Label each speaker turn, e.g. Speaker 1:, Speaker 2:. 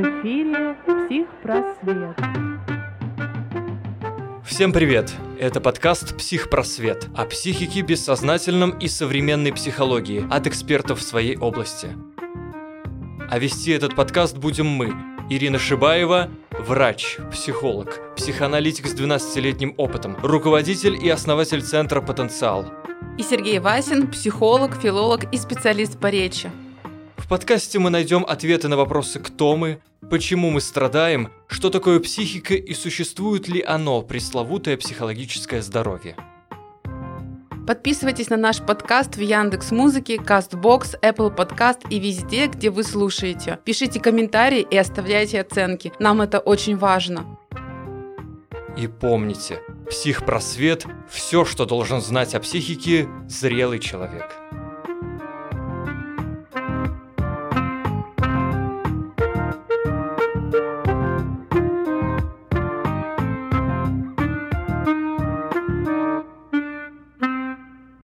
Speaker 1: эфире «Психпросвет». Всем привет! Это подкаст «Психпросвет» о психике, бессознательном и современной психологии от экспертов в своей области. А вести этот подкаст будем мы, Ирина Шибаева, врач, психолог, психоаналитик с 12-летним опытом, руководитель и основатель Центра «Потенциал».
Speaker 2: И Сергей Васин, психолог, филолог и специалист по речи.
Speaker 1: В подкасте мы найдем ответы на вопросы «Кто мы?», «Почему мы страдаем?», «Что такое психика?» и существует ли оно, пресловутое психологическое здоровье.
Speaker 2: Подписывайтесь на наш подкаст в Яндекс Музыке, Castbox, Apple Podcast и везде, где вы слушаете. Пишите комментарии и оставляйте оценки. Нам это очень важно.
Speaker 1: И помните, психпросвет – все, что должен знать о психике зрелый человек.